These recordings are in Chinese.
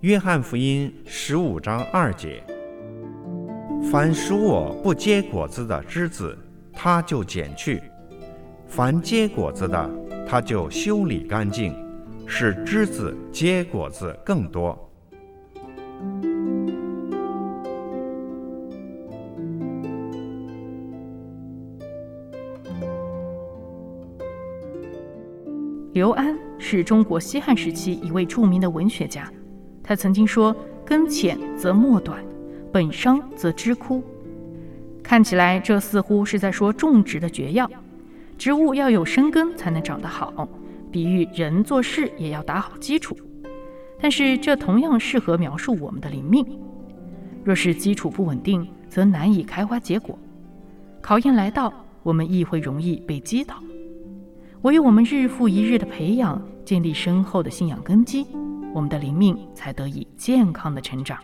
约翰福音十五章二节：凡属我不结果子的枝子，他就剪去；凡结果子的，他就修理干净。使枝子结果子更多。刘安是中国西汉时期一位著名的文学家，他曾经说：“根浅则末短，本伤则枝枯。”看起来这似乎是在说种植的诀要，植物要有生根才能长得好。比喻人做事也要打好基础，但是这同样适合描述我们的灵命。若是基础不稳定，则难以开花结果。考验来到，我们亦会容易被击倒。唯有我们日复一日的培养，建立深厚的信仰根基，我们的灵命才得以健康的成长。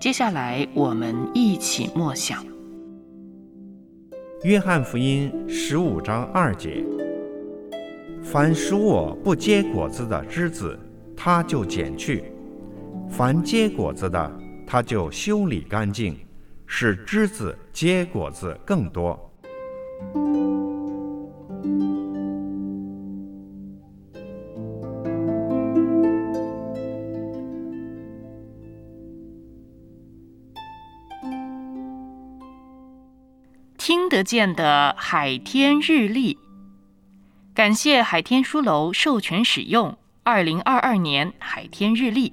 接下来，我们一起默想《约翰福音》十五章二节：“凡属我不结果子的枝子，他就剪去；凡结果子的，他就修理干净，使枝子结果子更多。”听得见的海天日历，感谢海天书楼授权使用二零二二年海天日历。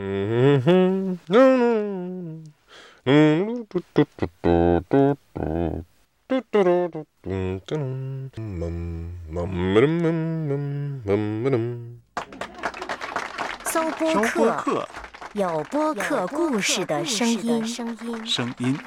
嗯哼，搜播客，有播客故事的声音。声音。